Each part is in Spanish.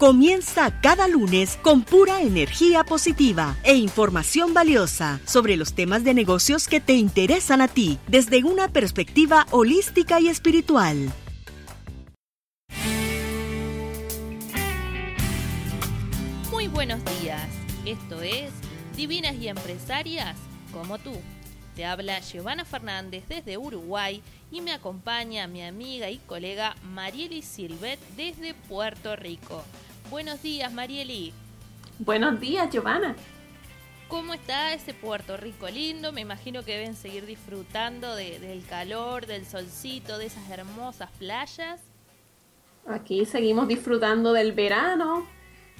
Comienza cada lunes con pura energía positiva e información valiosa sobre los temas de negocios que te interesan a ti desde una perspectiva holística y espiritual. Muy buenos días, esto es Divinas y Empresarias como tú. Te habla Giovanna Fernández desde Uruguay y me acompaña mi amiga y colega Marieli Silvet desde Puerto Rico. Buenos días, Marieli. Buenos días, Giovanna. ¿Cómo está ese Puerto Rico lindo? Me imagino que deben seguir disfrutando del calor, del solcito, de esas hermosas playas. Aquí seguimos disfrutando del verano.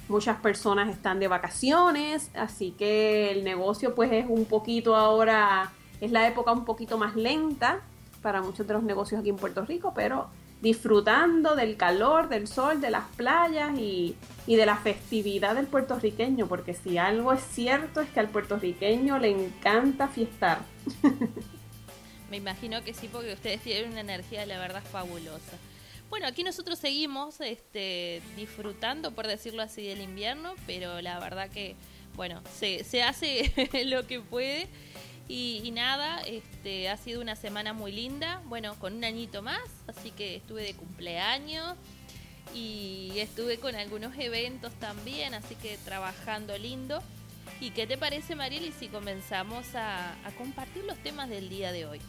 Muchas personas están de vacaciones, así que el negocio pues es un poquito ahora, es la época un poquito más lenta para muchos de los negocios aquí en Puerto Rico, pero disfrutando del calor, del sol, de las playas y, de la festividad del puertorriqueño, porque si algo es cierto es que al puertorriqueño le encanta fiestar. Me imagino que sí, porque ustedes tienen una energía, la verdad, fabulosa. Bueno, aquí nosotros seguimos este, disfrutando, por decirlo así, del invierno, pero la verdad que, bueno, se, se hace lo que puede y, nada, este, ha sido una semana muy linda, bueno, con un añito más, así que estuve de cumpleaños y estuve con algunos eventos también, así que trabajando lindo. ¿Y qué te parece, Marieli, si comenzamos a, a compartir los temas del día de hoy?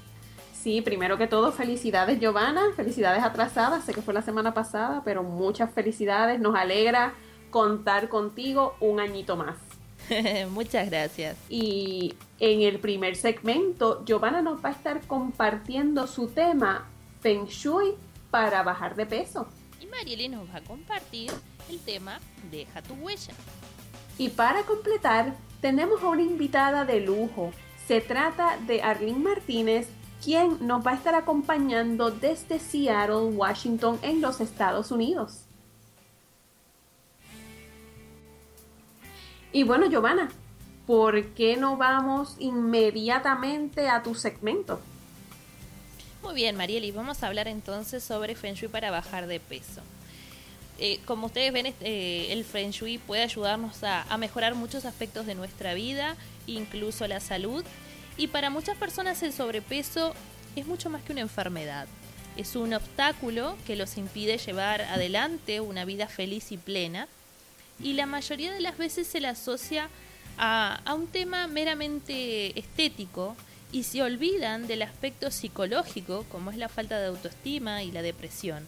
Sí, primero que todo, felicidades Giovanna, felicidades atrasadas, sé que fue la semana pasada, pero muchas felicidades, nos alegra contar contigo un añito más. Muchas gracias. Y en el primer segmento, Giovanna nos va a estar compartiendo su tema Feng Shui para bajar de peso. Y Marieli nos va a compartir el tema Deja tu huella. Y para completar, tenemos a una invitada de lujo. Se trata de Arlene Martínez, quien nos va a estar acompañando desde Seattle, Washington, en los Estados Unidos. Y bueno, Giovanna, ¿por qué no vamos inmediatamente a tu segmento? Muy bien, Marieli, vamos a hablar entonces sobre Feng Shui para bajar de peso. Eh, como ustedes ven, eh, el Feng Shui puede ayudarnos a mejorar muchos aspectos de nuestra vida, incluso la salud. Y para muchas personas el sobrepeso es mucho más que una enfermedad. Es un obstáculo que los impide llevar adelante una vida feliz y plena y la mayoría de las veces se le asocia a, un tema meramente estético y se olvidan del aspecto psicológico como es la falta de autoestima y la depresión.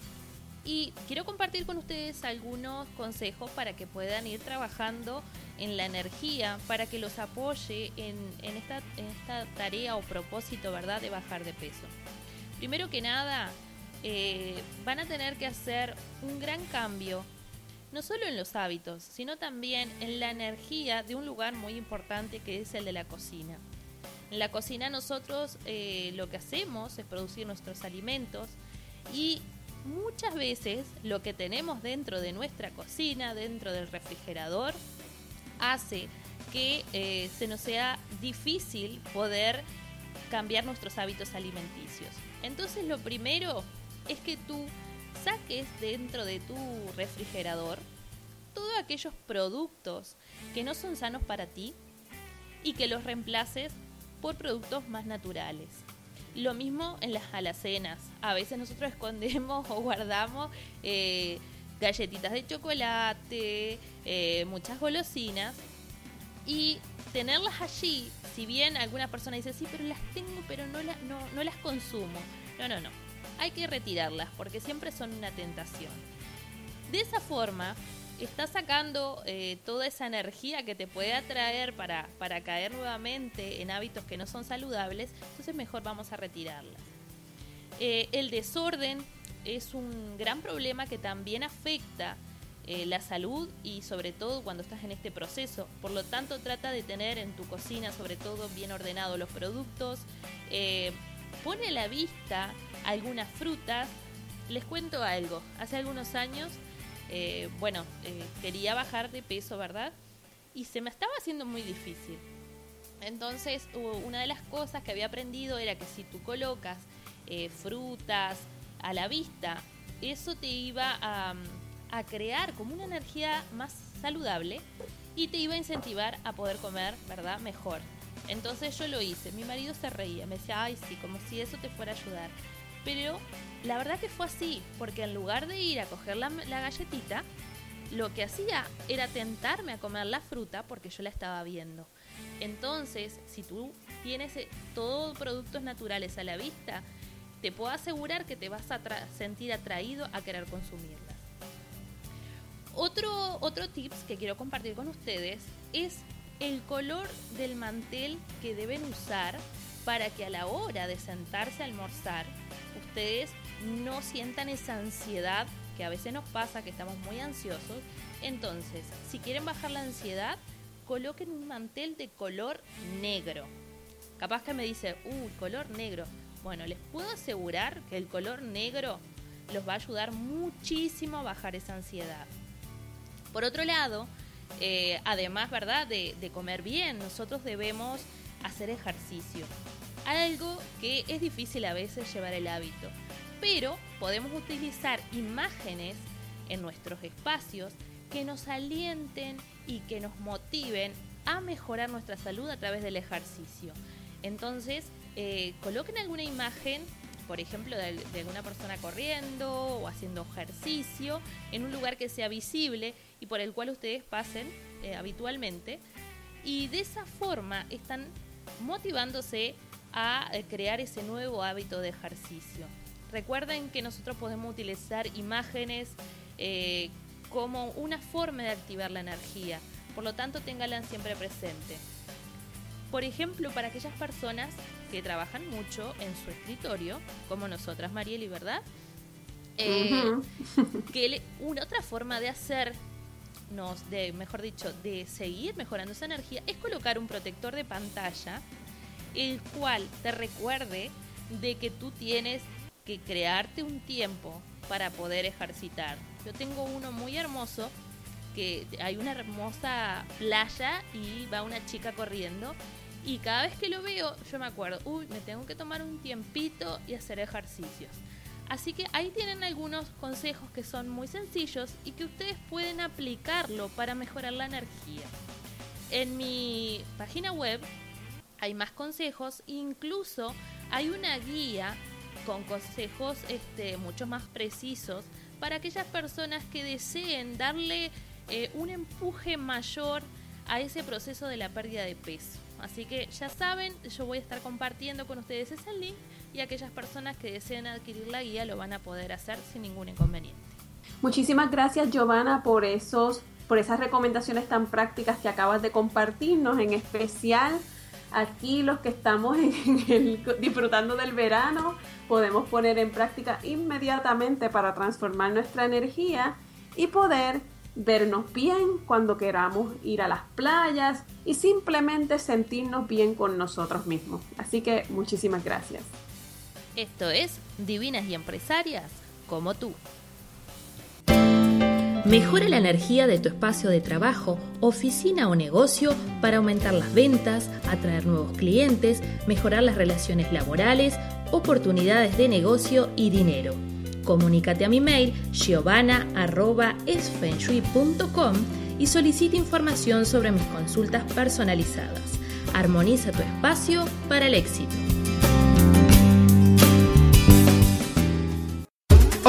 Y quiero compartir con ustedes algunos consejos para que puedan ir trabajando en la energía, para que los apoye en, esta, en esta, tarea o propósito, ¿verdad?, de bajar de peso. Primero que nada, eh, van a tener que hacer un gran cambio no solo en los hábitos, sino también en la energía de un lugar muy importante que es el de la cocina. En la cocina nosotros eh, lo que hacemos es producir nuestros alimentos y muchas veces lo que tenemos dentro de nuestra cocina, dentro del refrigerador, hace que eh, se nos sea difícil poder cambiar nuestros hábitos alimenticios. Entonces lo primero es que tú saques dentro de tu refrigerador todos aquellos productos que no son sanos para ti y que los reemplaces por productos más naturales. Lo mismo en las alacenas. A veces nosotros escondemos o guardamos eh, galletitas de chocolate, eh, muchas golosinas y tenerlas allí, si bien alguna persona dice, sí, pero las tengo, pero no, no, no las consumo. No, no, no. Hay que retirarlas porque siempre son una tentación. De esa forma, estás sacando eh, toda esa energía que te puede atraer para, para caer nuevamente en hábitos que no son saludables, entonces mejor vamos a retirarlas. Eh, el desorden es un gran problema que también afecta eh, la salud y sobre todo cuando estás en este proceso. Por lo tanto, trata de tener en tu cocina sobre todo bien ordenados los productos. Pone a la vista algunas frutas. Les cuento algo. Hace algunos años eh, bueno, eh, quería bajar de peso, ¿verdad? Y se me estaba haciendo muy difícil. Entonces, una de las cosas que había aprendido era que si tú colocas eh, frutas a la vista, eso te iba a, a, crear como una energía más saludable y te iba a incentivar a poder comer, ¿verdad? Mejor. Entonces yo lo hice. Mi marido se reía, me decía, ay, sí, como si eso te fuera a ayudar. Pero la verdad que fue así, porque en lugar de ir a coger la, galletita, lo que hacía era tentarme a comer la fruta porque yo la estaba viendo. Entonces, si tú tienes eh, todos productos naturales a la vista, te puedo asegurar que te vas a sentir atraído a querer consumirlas. Otro, otro tips que quiero compartir con ustedes es el color del mantel que deben usar para que a la hora de sentarse a almorzar ustedes no sientan esa ansiedad que a veces nos pasa, que estamos muy ansiosos. Entonces, si quieren bajar la ansiedad, coloquen un mantel de color negro. Capaz que me dice, uy, color negro. Bueno, les puedo asegurar que el color negro los va a ayudar muchísimo a bajar esa ansiedad. Por otro lado, eh, además, ¿verdad?, de, de comer bien, nosotros debemos hacer ejercicio. Algo que es difícil a veces llevar el hábito pero podemos utilizar imágenes en nuestros espacios que nos alienten y que nos motiven a mejorar nuestra salud a través del ejercicio. Entonces, eh, coloquen alguna imagen, por ejemplo, de, alguna persona corriendo o haciendo ejercicio en un lugar que sea visible y por el cual ustedes pasen eh, habitualmente. Y de esa forma están motivándose a eh, crear ese nuevo hábito de ejercicio. Recuerden que nosotros podemos utilizar imágenes eh, como una forma de activar la energía, por lo tanto ténganla siempre presente. Por ejemplo, para aquellas personas que trabajan mucho en su escritorio, como nosotras, Marieli, ¿verdad? Eh, que una otra forma de hacernos, de, mejor dicho, de seguir mejorando esa energía es colocar un protector de pantalla, el cual te recuerde de que tú tienes que crearte un tiempo para poder ejercitar. Yo tengo uno muy hermoso, que hay una hermosa playa y va una chica corriendo. Y cada vez que lo veo, yo me acuerdo, uy, me tengo que tomar un tiempito y hacer ejercicios. Así que ahí tienen algunos consejos que son muy sencillos y que ustedes pueden aplicarlo para mejorar la energía. En mi página web hay más consejos, incluso hay una guía con consejos este, mucho más precisos para aquellas personas que deseen darle eh, un empuje mayor a ese proceso de la pérdida de peso. Así que ya saben, yo voy a estar compartiendo con ustedes ese link y aquellas personas que deseen adquirir la guía lo van a poder hacer sin ningún inconveniente. Muchísimas gracias Giovanna por esos por esas recomendaciones tan prácticas que acabas de compartirnos, en especial aquí los que estamos disfrutando del verano podemos poner en práctica inmediatamente para transformar nuestra energía y poder vernos bien cuando queramos ir a las playas y simplemente sentirnos bien con nosotros mismos. Así que muchísimas gracias. Esto es Divinas y Empresarias como tú. Mejora la energía de tu espacio de trabajo, oficina o negocio para aumentar las ventas, atraer nuevos clientes, mejorar las relaciones laborales, oportunidades de negocio y dinero. Comunícate a mi mail giovanna.esfenshui.com y solicita información sobre mis consultas personalizadas. Armoniza tu espacio para el éxito.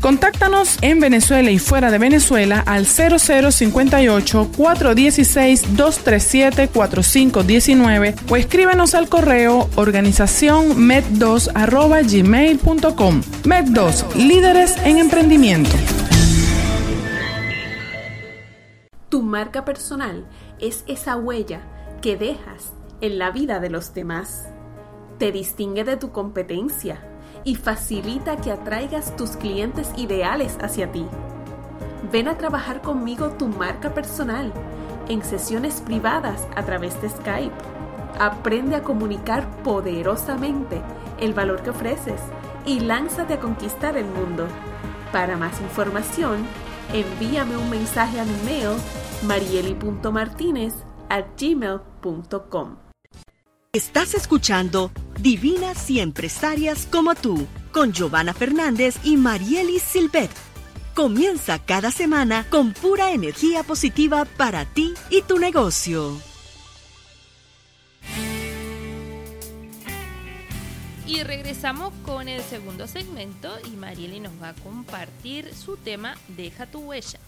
Contáctanos en Venezuela y fuera de Venezuela al 0058-416-237-4519 o escríbenos al correo organización med2.gmail.com. Med2, líderes en emprendimiento. Tu marca personal es esa huella que dejas en la vida de los demás. Te distingue de tu competencia y facilita que atraigas tus clientes ideales hacia ti. Ven a trabajar conmigo tu marca personal en sesiones privadas a través de Skype. Aprende a comunicar poderosamente el valor que ofreces y lánzate a conquistar el mundo. Para más información, envíame un mensaje a mi mail marieli.martinez gmail.com. Estás escuchando Divinas y Empresarias como tú, con Giovanna Fernández y Marielis Silvet. Comienza cada semana con pura energía positiva para ti y tu negocio. Y regresamos con el segundo segmento y Marieli nos va a compartir su tema Deja tu huella.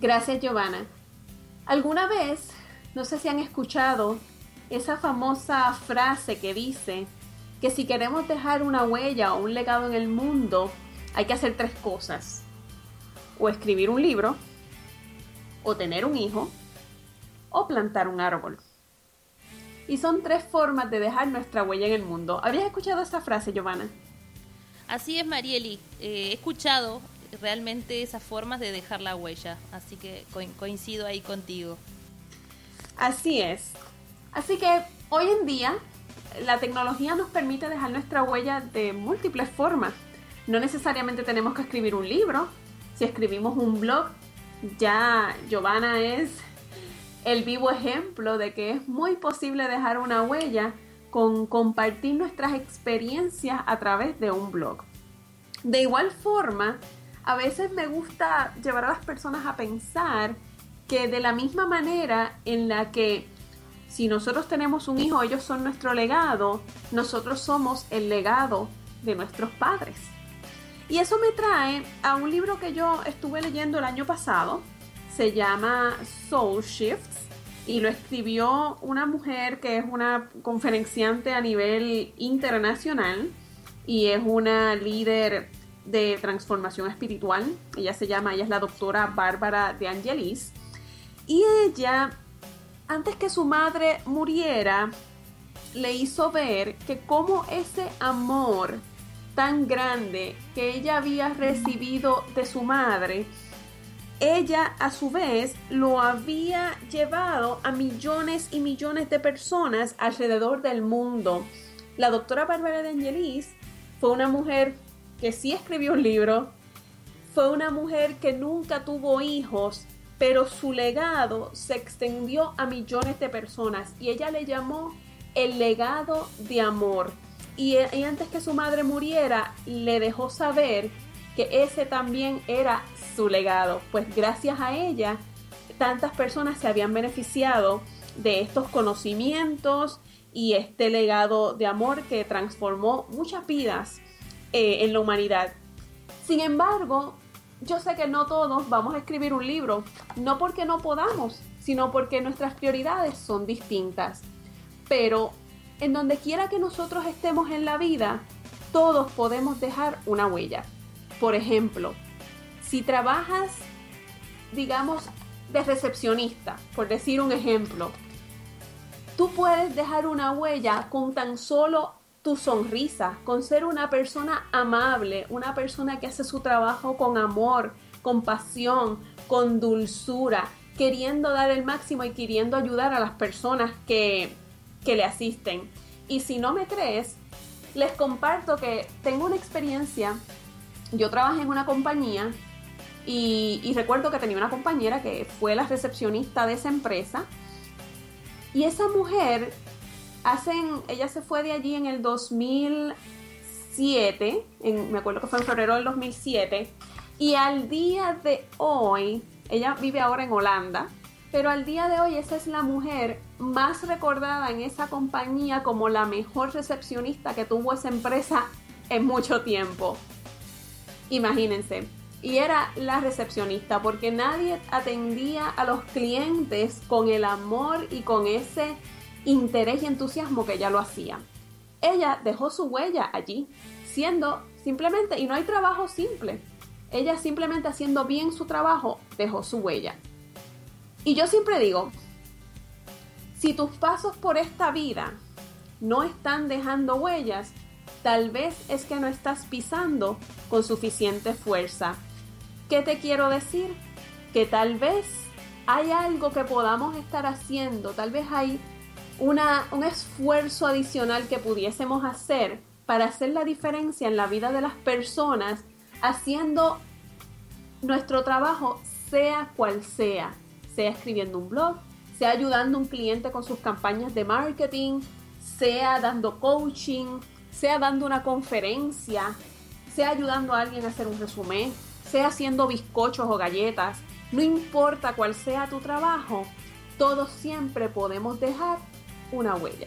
Gracias Giovanna. ¿Alguna vez, no sé si han escuchado esa famosa frase que dice que si queremos dejar una huella o un legado en el mundo, hay que hacer tres cosas. O escribir un libro, o tener un hijo, o plantar un árbol. Y son tres formas de dejar nuestra huella en el mundo. ¿Habías escuchado esa frase, Giovanna? Así es, Marieli. Eh, he escuchado realmente esas formas de dejar la huella, así que coincido ahí contigo. Así es. Así que hoy en día la tecnología nos permite dejar nuestra huella de múltiples formas. No necesariamente tenemos que escribir un libro. Si escribimos un blog, ya Giovanna es el vivo ejemplo de que es muy posible dejar una huella con compartir nuestras experiencias a través de un blog. De igual forma, a veces me gusta llevar a las personas a pensar que de la misma manera en la que si nosotros tenemos un hijo, ellos son nuestro legado, nosotros somos el legado de nuestros padres. Y eso me trae a un libro que yo estuve leyendo el año pasado, se llama Soul Shifts y lo escribió una mujer que es una conferenciante a nivel internacional y es una líder de transformación espiritual. Ella se llama, ella es la doctora Bárbara de Angelis. Y ella antes que su madre muriera, le hizo ver que como ese amor tan grande que ella había recibido de su madre, ella a su vez lo había llevado a millones y millones de personas alrededor del mundo. La doctora Bárbara de Angelis fue una mujer que sí escribió un libro, fue una mujer que nunca tuvo hijos, pero su legado se extendió a millones de personas y ella le llamó el legado de amor. Y, antes que su madre muriera, le dejó saber que ese también era su legado, pues gracias a ella tantas personas se habían beneficiado de estos conocimientos y este legado de amor que transformó muchas vidas eh, en la humanidad. Sin embargo, yo sé que no todos vamos a escribir un libro, no porque no podamos, sino porque nuestras prioridades son distintas. Pero en donde quiera que nosotros estemos en la vida, todos podemos dejar una huella. Por ejemplo, si trabajas, digamos, de recepcionista, por decir un ejemplo, tú puedes dejar una huella con tan solo tu sonrisa, con ser una persona amable, una persona que hace su trabajo con amor, con pasión, con dulzura, queriendo dar el máximo y queriendo ayudar a las personas que, le asisten. Y si no me crees, les comparto que tengo una experiencia. Yo trabajé en una compañía y, y recuerdo que tenía una compañera que fue la recepcionista de esa empresa Y esa mujer, hacen, ella se fue de allí en el 2007, en, me acuerdo que fue en febrero del 2007, y al día de hoy, ella vive ahora en Holanda, pero al día de hoy esa es la mujer más recordada en esa compañía como la mejor recepcionista que tuvo esa empresa en mucho tiempo. Imagínense. Y era la recepcionista porque nadie atendía a los clientes con el amor y con ese interés y entusiasmo que ella lo hacía. Ella dejó su huella allí, siendo simplemente, y no hay trabajo simple, ella simplemente haciendo bien su trabajo dejó su huella. Y yo siempre digo, si tus pasos por esta vida no están dejando huellas, tal vez es que no estás pisando con suficiente fuerza. ¿Qué te quiero decir? Que tal vez hay algo que podamos estar haciendo, tal vez hay una, un esfuerzo adicional que pudiésemos hacer para hacer la diferencia en la vida de las personas, haciendo nuestro trabajo sea cual sea sea escribiendo un blog, sea ayudando a un cliente con sus campañas de marketing, sea dando coaching, sea dando una conferencia, sea ayudando a alguien a hacer un resumen, sea haciendo bizcochos o galletas, no importa cuál sea tu trabajo, todos siempre podemos dejar una huella.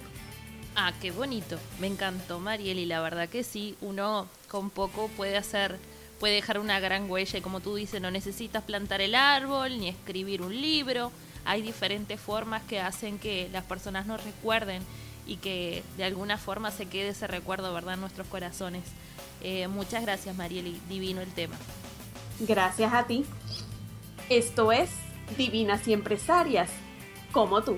Ah, qué bonito. Me encantó, Mariel, y la verdad que sí, uno con poco puede hacer puede dejar una gran huella y como tú dices, no necesitas plantar el árbol ni escribir un libro. Hay diferentes formas que hacen que las personas nos recuerden y que de alguna forma se quede ese recuerdo, ¿verdad?, en nuestros corazones. Eh, muchas gracias, Marieli. Divino el tema. Gracias a ti. Esto es Divinas y Empresarias, como tú.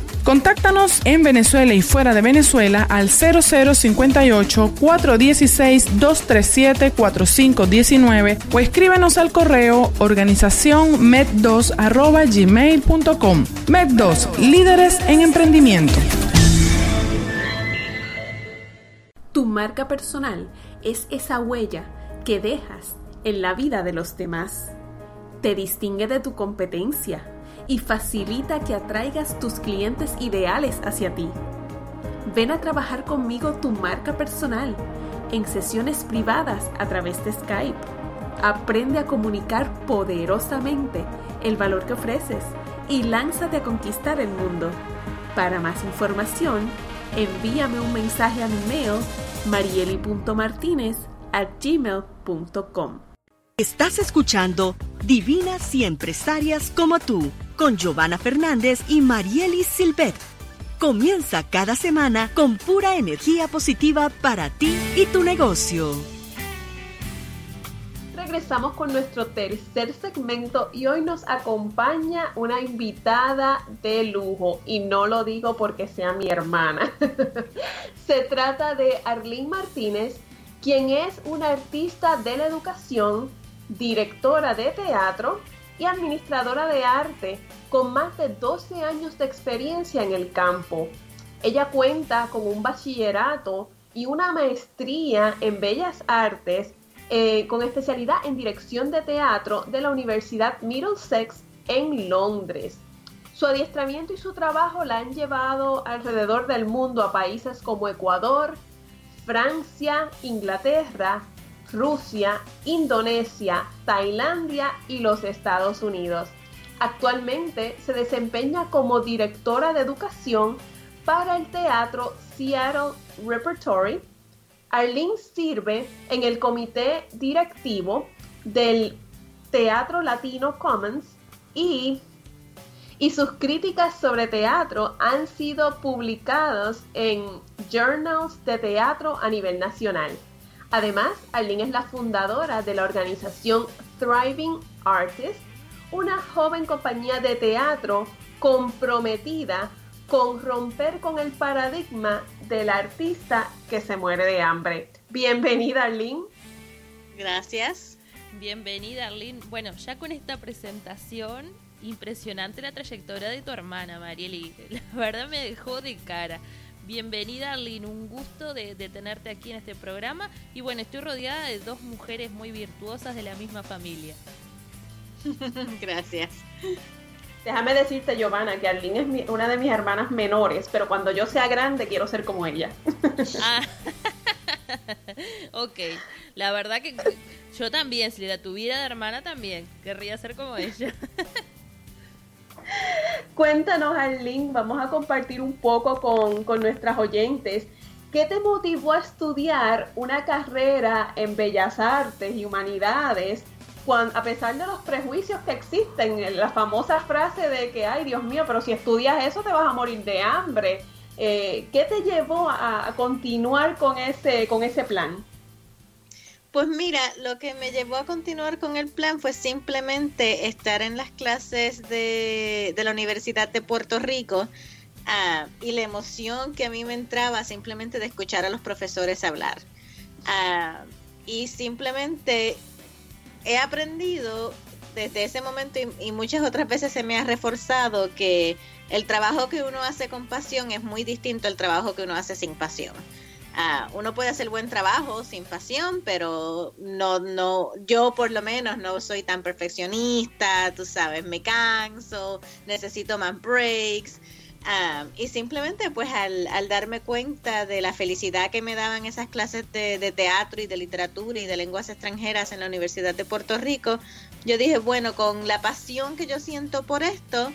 Contáctanos en Venezuela y fuera de Venezuela al 0058-416-237-4519 o escríbenos al correo organización med2.gmail.com. Med2, líderes en emprendimiento. Tu marca personal es esa huella que dejas en la vida de los demás. Te distingue de tu competencia y facilita que atraigas tus clientes ideales hacia ti. Ven a trabajar conmigo tu marca personal en sesiones privadas a través de Skype. Aprende a comunicar poderosamente el valor que ofreces y lánzate a conquistar el mundo. Para más información, envíame un mensaje a mi mail marieli.martinez@gmail.com. Estás escuchando Divinas y Empresarias como tú con Giovanna Fernández y Marielis Silvet. Comienza cada semana con pura energía positiva para ti y tu negocio. Regresamos con nuestro tercer segmento y hoy nos acompaña una invitada de lujo y no lo digo porque sea mi hermana. Se trata de Arlene Martínez, quien es una artista de la educación, directora de teatro, administradora de arte con más de 12 años de experiencia en el campo. Ella cuenta con un bachillerato y una maestría en Bellas Artes eh, con especialidad en dirección de teatro de la Universidad Middlesex en Londres. Su adiestramiento y su trabajo la han llevado alrededor del mundo a países como Ecuador, Francia, Inglaterra, Rusia, Indonesia, Tailandia y los Estados Unidos. Actualmente se desempeña como directora de educación para el teatro Seattle Repertory. Arlene sirve en el comité directivo del Teatro Latino Commons y, y sus críticas sobre teatro han sido publicados en journals de teatro a nivel nacional. Además, Arlene es la fundadora de la organización Thriving Artists, una joven compañía de teatro comprometida con romper con el paradigma del artista que se muere de hambre. Bienvenida, Arlene. Gracias. Bienvenida, Arlene. Bueno, ya con esta presentación, impresionante la trayectoria de tu hermana, Marieli. La verdad me dejó de cara. Bienvenida, Arlene. Un gusto de, de, tenerte aquí en este programa. Y bueno, estoy rodeada de dos mujeres muy virtuosas de la misma familia. Gracias. Déjame decirte, Giovanna, que Arlene es mi, una de mis hermanas menores, pero cuando yo sea grande quiero ser como ella. ah. ok, la verdad que yo también, si la tuviera de hermana también, querría ser como ella. Cuéntanos, Arlene, vamos a compartir un poco con, con nuestras oyentes. ¿Qué te motivó a estudiar una carrera en Bellas Artes y Humanidades cuando, a pesar de los prejuicios que existen, la famosa frase de que, ay Dios mío, pero si estudias eso te vas a morir de hambre. Eh, ¿Qué te llevó a, a, continuar con ese, con ese plan? Pues mira, lo que me llevó a continuar con el plan fue simplemente estar en las clases de, de la Universidad de Puerto Rico uh, y la emoción que a mí me entraba simplemente de escuchar a los profesores hablar. Uh, y simplemente he aprendido desde ese momento y, y, muchas otras veces se me ha reforzado que el trabajo que uno hace con pasión es muy distinto al trabajo que uno hace sin pasión. Uh, uno puede hacer buen trabajo sin pasión, pero no, no, yo por lo menos no soy tan perfeccionista, tú sabes, me canso, necesito más breaks. Um, y simplemente pues al, al, darme cuenta de la felicidad que me daban esas clases de, de, teatro y de literatura y de lenguas extranjeras en la Universidad de Puerto Rico, yo dije, bueno, con la pasión que yo siento por esto,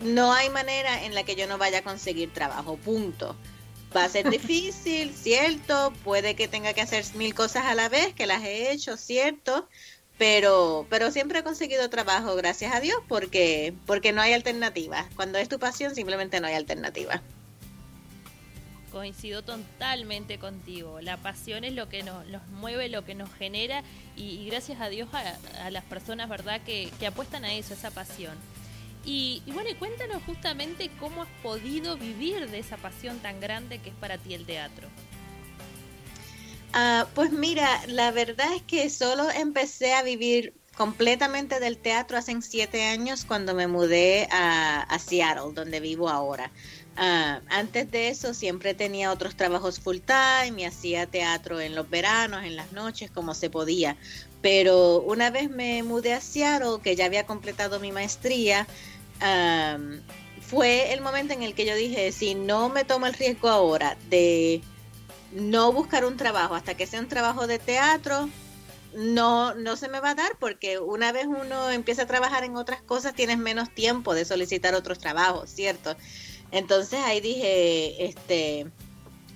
no hay manera en la que yo no vaya a conseguir trabajo, punto. Va a ser difícil, cierto, puede que tenga que hacer mil cosas a la vez, que las he hecho, cierto, pero, pero siempre he conseguido trabajo, gracias a Dios, porque, porque no hay alternativa. Cuando es tu pasión, simplemente no hay alternativa. Coincido totalmente contigo. La pasión es lo que nos, nos mueve, lo que nos genera y, y gracias a Dios a, a, las personas, ¿verdad?, que, que apuestan a eso, esa pasión. Y, bueno, cuéntanos justamente cómo has podido vivir de esa pasión tan grande que es para ti el teatro. Uh, pues mira, la verdad es que solo empecé a vivir completamente del teatro hace siete años cuando me mudé a, Seattle, donde vivo ahora. Uh, antes de eso siempre tenía otros trabajos full time y hacía teatro en los veranos, en las noches, como se podía. Pero una vez me mudé a Seattle, que ya había completado mi maestría, fue el momento en el que yo dije, si no me tomo el riesgo ahora de no buscar un trabajo hasta que sea un trabajo de teatro, no, no se me va a dar porque una vez uno empieza a trabajar en otras cosas tienes menos tiempo de solicitar otros trabajos, ¿cierto? Entonces ahí dije, este,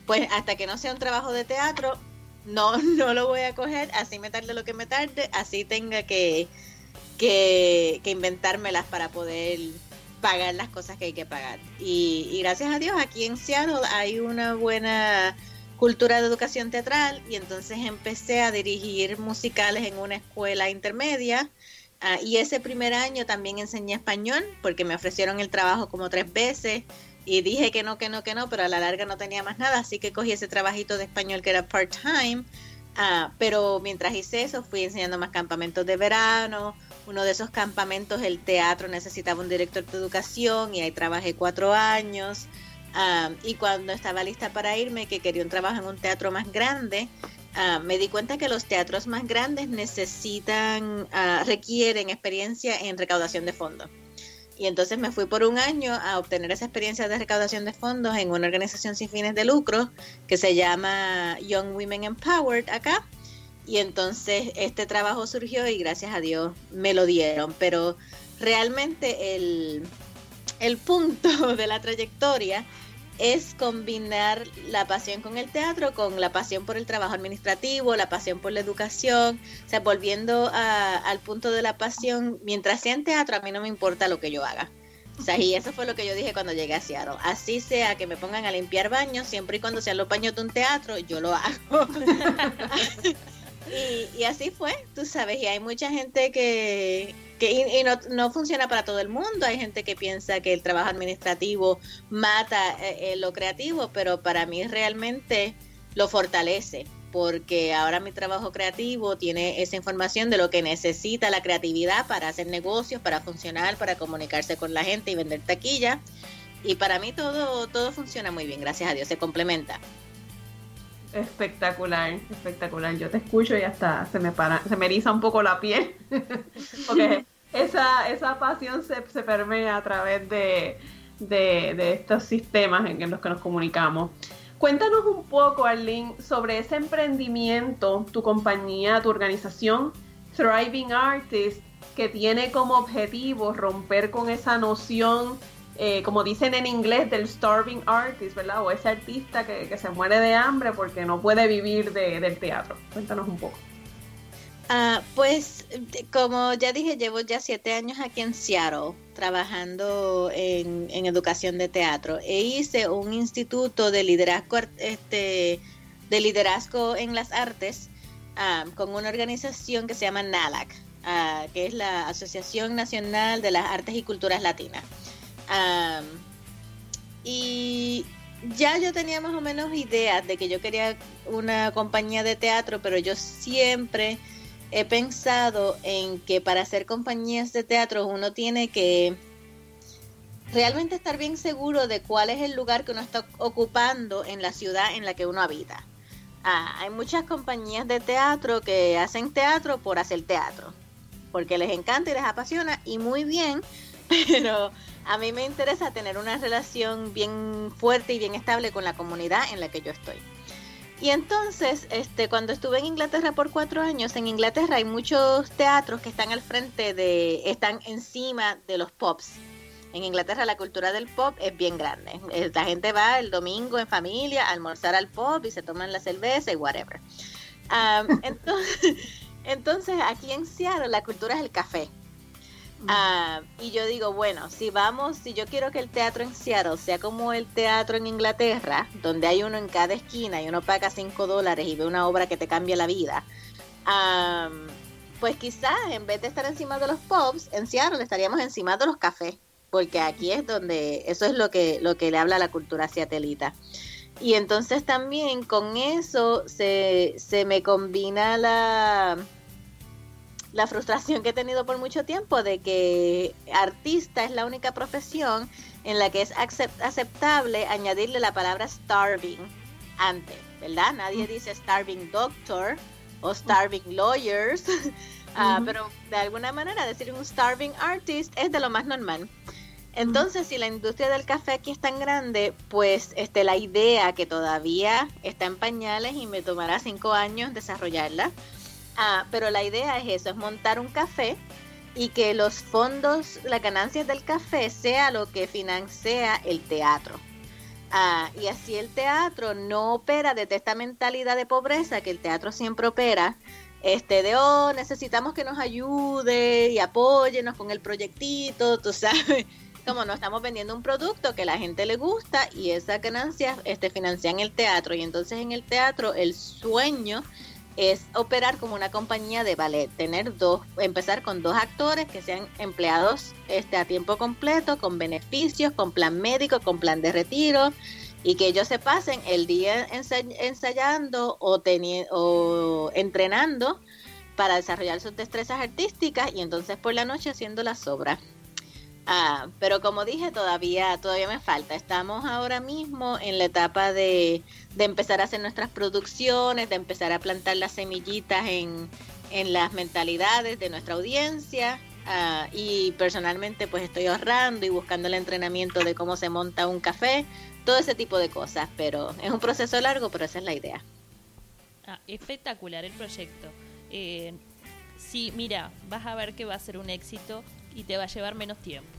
pues hasta que no sea un trabajo de teatro, no, no lo voy a coger, así me tarde lo que me tarde, así tenga que, que, que inventármelas para poder pagar las cosas que hay que pagar. Y, gracias a Dios aquí en Seattle hay una buena cultura de educación teatral y entonces empecé a dirigir musicales en una escuela intermedia uh, y ese primer año también enseñé español porque me ofrecieron el trabajo como tres veces y dije que no, que no, que no, pero a la larga no tenía más nada, así que cogí ese trabajito de español que era part-time, uh, pero mientras hice eso fui enseñando más campamentos de verano, uno de esos campamentos el teatro necesitaba un director de educación y ahí trabajé cuatro años. Um, y cuando estaba lista para irme, que quería un trabajo en un teatro más grande, uh, me di cuenta que los teatros más grandes necesitan, uh, requieren experiencia en recaudación de fondos. Y entonces me fui por un año a obtener esa experiencia de recaudación de fondos en una organización sin fines de lucro que se llama Young Women Empowered acá. Y entonces este trabajo surgió y gracias a Dios me lo dieron. Pero realmente el, el punto de la trayectoria es combinar la pasión con el teatro, con la pasión por el trabajo administrativo, la pasión por la educación, o sea, volviendo al punto de la pasión, mientras sea en teatro, a mí no me importa lo que yo haga. O sea, y eso fue lo que yo dije cuando llegué a Seattle. Así sea que me pongan a limpiar baños, siempre y cuando sean los baños de un teatro, yo lo hago. y, y, así fue, tú sabes, y hay mucha gente que, y, no, no, funciona para todo el mundo. Hay gente que piensa que el trabajo administrativo mata eh, eh, lo creativo, pero para mí realmente lo fortalece, porque ahora mi trabajo creativo tiene esa información de lo que necesita la creatividad para hacer negocios, para funcionar, para comunicarse con la gente y vender taquilla. Y para mí todo, todo funciona muy bien, gracias a Dios, se complementa. Espectacular, espectacular. Yo te escucho y hasta se me para, se me eriza un poco la piel. Porque esa, esa pasión se, se permea a través de, estos sistemas en, los que nos comunicamos. Cuéntanos un poco, Arlene, sobre ese emprendimiento, tu compañía, tu organización, Thriving Artist, que tiene como objetivo romper con esa noción, eh, como dicen en inglés, del starving artist, ¿verdad? O ese artista que, se muere de hambre porque no puede vivir del teatro. Cuéntanos un poco. Ah, pues como ya dije, llevo ya siete años aquí en Seattle trabajando en, educación de teatro e hice un instituto de liderazgo, este, de liderazgo en las artes ah, con una organización que se llama NALAC, ah, que es la Asociación Nacional de las Artes y Culturas Latinas. Y ya yo tenía más o menos ideas de que yo quería una compañía de teatro, pero yo siempre he pensado en que para hacer compañías de teatro uno tiene que realmente estar bien seguro de cuál es el lugar que uno está ocupando en la ciudad en la que uno habita. Ah, hay muchas compañías de teatro que hacen teatro por hacer teatro, porque les encanta y les apasiona y muy bien, pero a mí me interesa tener una relación bien fuerte y bien estable con la comunidad en la que yo estoy. Y entonces, este, cuando estuve en Inglaterra por cuatro años, en Inglaterra hay muchos teatros que están al frente de, están encima de los pubs. En Inglaterra la cultura del pop es bien grande. La gente va el domingo en familia a almorzar al pop y se toman la cerveza y whatever. entonces, entonces, aquí en Seattle la cultura es el café. Ah, y yo digo, bueno, si vamos, si yo quiero que el teatro en Seattle sea como el teatro en Inglaterra, donde hay uno en cada esquina y uno paga 5 dólares y ve una obra que te cambia la vida, pues quizás en vez de estar encima de los pubs, en Seattle estaríamos encima de los cafés, porque aquí es donde, eso es lo que, lo que le habla la cultura seatelita. Y entonces también con eso se, se me combina la la frustración que he tenido por mucho tiempo de que artista es la única profesión en la que es aceptable añadirle la palabra starving antes, ¿verdad? Nadie dice starving doctor o starving lawyers, ah, pero de alguna manera decir un starving artist es de lo más normal. Entonces, si la industria del café aquí es tan grande, pues este, la idea que todavía está en pañales y me tomará cinco años desarrollarla, Ah, pero la idea es eso, es montar un café y que los fondos, las ganancias del café sea lo que financia el teatro. Ah, y así el teatro no opera desde esta mentalidad de pobreza que el teatro siempre opera, este de oh necesitamos que nos ayude y apóyenos con el proyectito, tú sabes, como no estamos vendiendo un producto que la gente le gusta y esas ganancias este, financian el teatro y entonces en el teatro el sueño es operar como una compañía de ballet, tener dos, empezar con dos actores que sean empleados este, a tiempo completo, con beneficios, con plan médico, con plan de retiro, y que ellos se pasen el día ensayando o, o entrenando para desarrollar sus destrezas artísticas y entonces por la noche haciendo las obras. Ah, pero como dije, todavía, todavía me falta. Estamos ahora mismo en la etapa de, de empezar a hacer nuestras producciones, de empezar a plantar las semillitas en, en las mentalidades de nuestra audiencia. Ah, y personalmente pues estoy ahorrando y buscando el entrenamiento de cómo se monta un café, todo ese tipo de cosas, pero es un proceso largo, pero esa es la idea. Ah, espectacular el proyecto. Eh, sí, mira, vas a ver que va a ser un éxito y te va a llevar menos tiempo.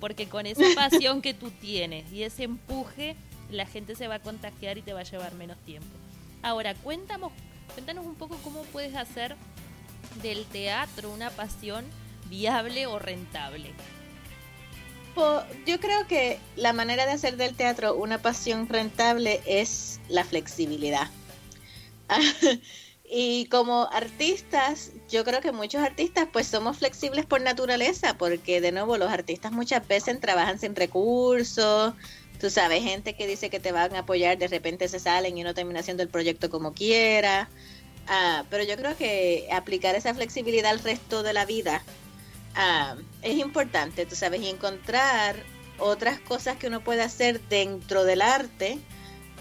Porque con esa pasión que tú tienes y ese empuje, la gente se va a contagiar y te va a llevar menos tiempo. Ahora, cuéntanos, cuéntanos un poco cómo puedes hacer del teatro una pasión viable o rentable. Yo creo que la manera de hacer del teatro una pasión rentable es la flexibilidad. y como artistas, yo creo que muchos artistas pues somos flexibles por naturaleza, porque de nuevo los artistas muchas veces trabajan sin recursos, tú sabes, gente que dice que te van a apoyar, de repente se salen y uno termina haciendo el proyecto como quiera. Ah, pero yo creo que aplicar esa flexibilidad al resto de la vida ah, es importante, tú sabes, y encontrar otras cosas que uno puede hacer dentro del arte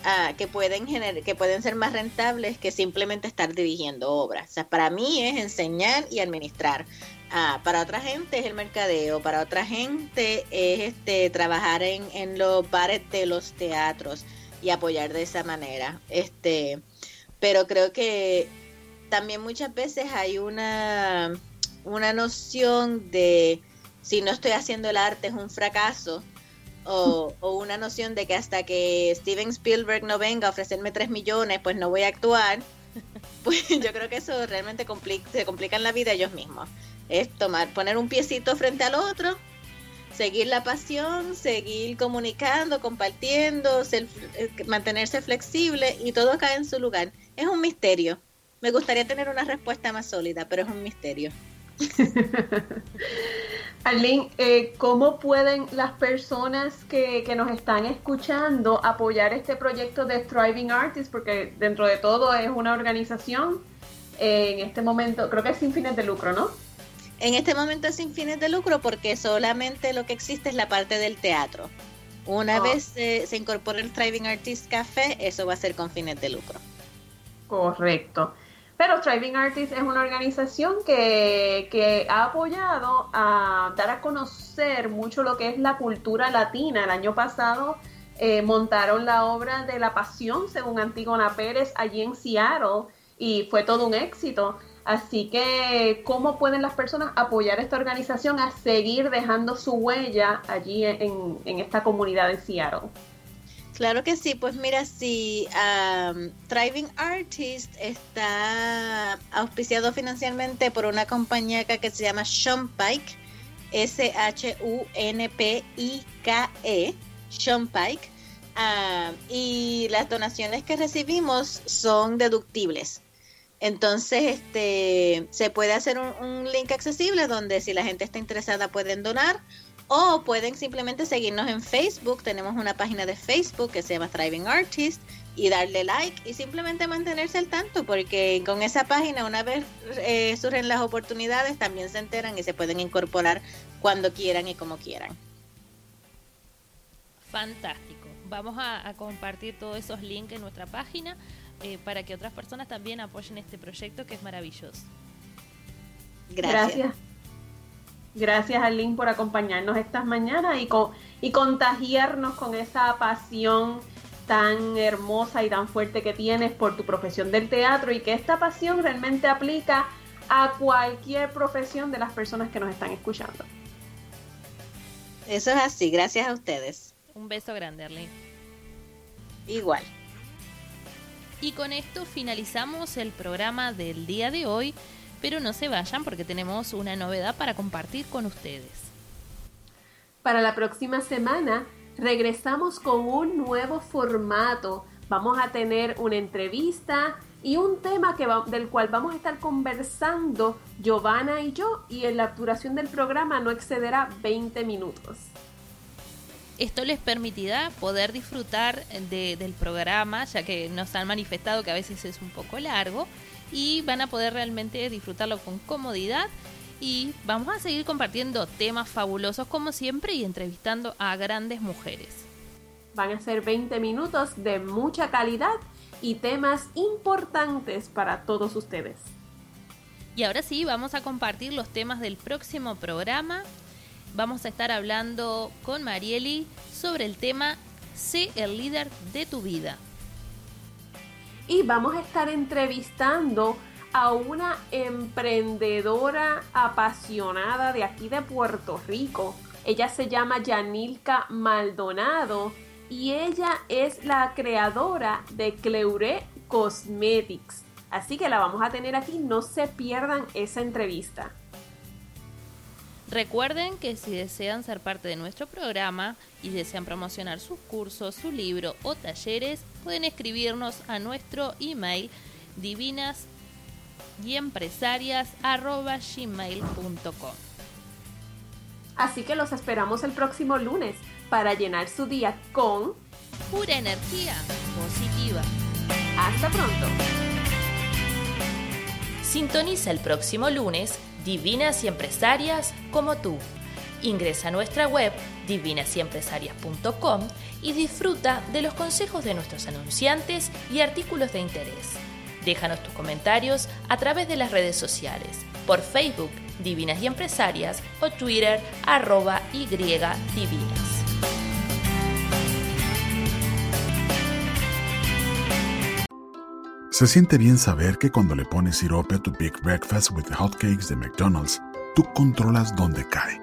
ah, que pueden que pueden ser más rentables que simplemente estar dirigiendo obras. O sea, para mí es enseñar y administrar. para otra gente es el mercadeo, para otra gente es este trabajar en, en los bares de los teatros y apoyar de esa manera. Este, pero creo que también muchas veces hay una, una noción de si no estoy haciendo el arte es un fracaso o, una noción de que hasta que Steven Spielberg no venga a ofrecerme 3 millones pues no voy a actuar pues yo creo que eso realmente complica, se complica en la vida ellos mismos es tomar poner un piecito frente al otro seguir la pasión, seguir comunicando, compartiendo, eh, mantenerse flexible y todo cae en su lugar. Es un misterio. Me gustaría tener una respuesta más sólida, pero es un misterio. Arlene, eh, ¿cómo pueden las personas que, que, nos están escuchando apoyar este proyecto de Thriving Artists? Porque dentro de todo es una organización eh, en este momento, creo que es sin fines de lucro, ¿no? En este momento es sin fines de lucro porque solamente lo que existe es la parte del teatro. Una oh. vez se incorpore el Thriving Artist Café, eso va a ser con fines de lucro. Correcto. Pero Thriving Artist es una organización que, ha apoyado a dar a conocer mucho lo que es la cultura latina. El año pasado eh, montaron la obra de La Pasión, según Antígona Pérez, allí en Seattle, y fue todo un éxito. Así que, ¿cómo pueden las personas apoyar esta organización a seguir dejando su huella allí en, esta comunidad de Seattle? Claro que sí, pues mira, si um, Thriving Artist está auspiciado financieramente por una compañía que se llama Sean Pike, S-H-U-N-P-I-K-E, Sean Pike, y las donaciones que recibimos son deductibles. Entonces, este, se puede hacer un, link accesible donde si la gente está interesada pueden donar o pueden simplemente seguirnos en Facebook. Tenemos una página de Facebook que se llama Thriving Artist y darle like y simplemente mantenerse al tanto porque con esa página una vez eh, surgen las oportunidades también se enteran y se pueden incorporar cuando quieran y como quieran. Fantástico. Vamos a compartir todos esos links en nuestra página eh, para que otras personas también apoyen este proyecto que es maravilloso. Gracias. Gracias, Arlene, por acompañarnos estas mañanas y, y contagiarnos con esa pasión tan hermosa y tan fuerte que tienes por tu profesión del teatro y que esta pasión realmente aplica a cualquier profesión de las personas que nos están escuchando. Eso es así, gracias a ustedes. Un beso grande, Arlene. Igual. Y con esto finalizamos el programa del día de hoy, pero no se vayan porque tenemos una novedad para compartir con ustedes. Para la próxima semana regresamos con un nuevo formato. Vamos a tener una entrevista y un tema que del cual vamos a estar conversando Giovanna y yo y en la duración del programa no excederá 20 minutos. Esto les permitirá poder disfrutar del programa, ya que nos han manifestado que a veces es un poco largo, y van a poder realmente disfrutarlo con comodidad. Y vamos a seguir compartiendo temas fabulosos como siempre y entrevistando a grandes mujeres. Van a ser 20 minutos de mucha calidad y temas importantes para todos ustedes. Y ahora sí, vamos a compartir los temas del próximo programa vamos a estar hablando con Marieli sobre el tema Sé el líder de tu vida. Y vamos a estar entrevistando a una emprendedora apasionada de aquí de Puerto Rico. Ella se llama Yanilka Maldonado y ella es la creadora de Cleure Cosmetics. Así que la vamos a tener aquí, no se pierdan esa entrevista. Recuerden que si desean ser parte de nuestro programa y desean promocionar sus cursos, su libro o talleres, pueden escribirnos a nuestro email divinas y Así que los esperamos el próximo lunes para llenar su día con pura energía positiva. Hasta pronto. Sintoniza el próximo lunes Divinas y Empresarias como tú. Ingresa a nuestra web divinasyempresarias.com y disfruta de los consejos de nuestros anunciantes y artículos de interés. Déjanos tus comentarios a través de las redes sociales, por Facebook Divinas y Empresarias o Twitter arroba y divinas. Se siente bien saber que cuando le pones sirope a tu Big Breakfast with Hotcakes de McDonald's, tú controlas dónde cae.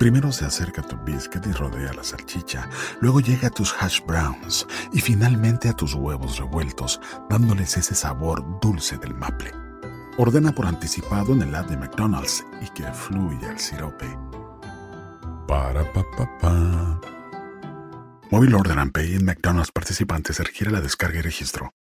Primero se acerca tu biscuit y rodea la salchicha, luego llega a tus hash browns y finalmente a tus huevos revueltos, dándoles ese sabor dulce del maple. Ordena por anticipado en el app de McDonald's y que fluya el sirope. Para pa pa pa. Móvil Order and Pay en McDonald's participantes requiere la descarga y registro.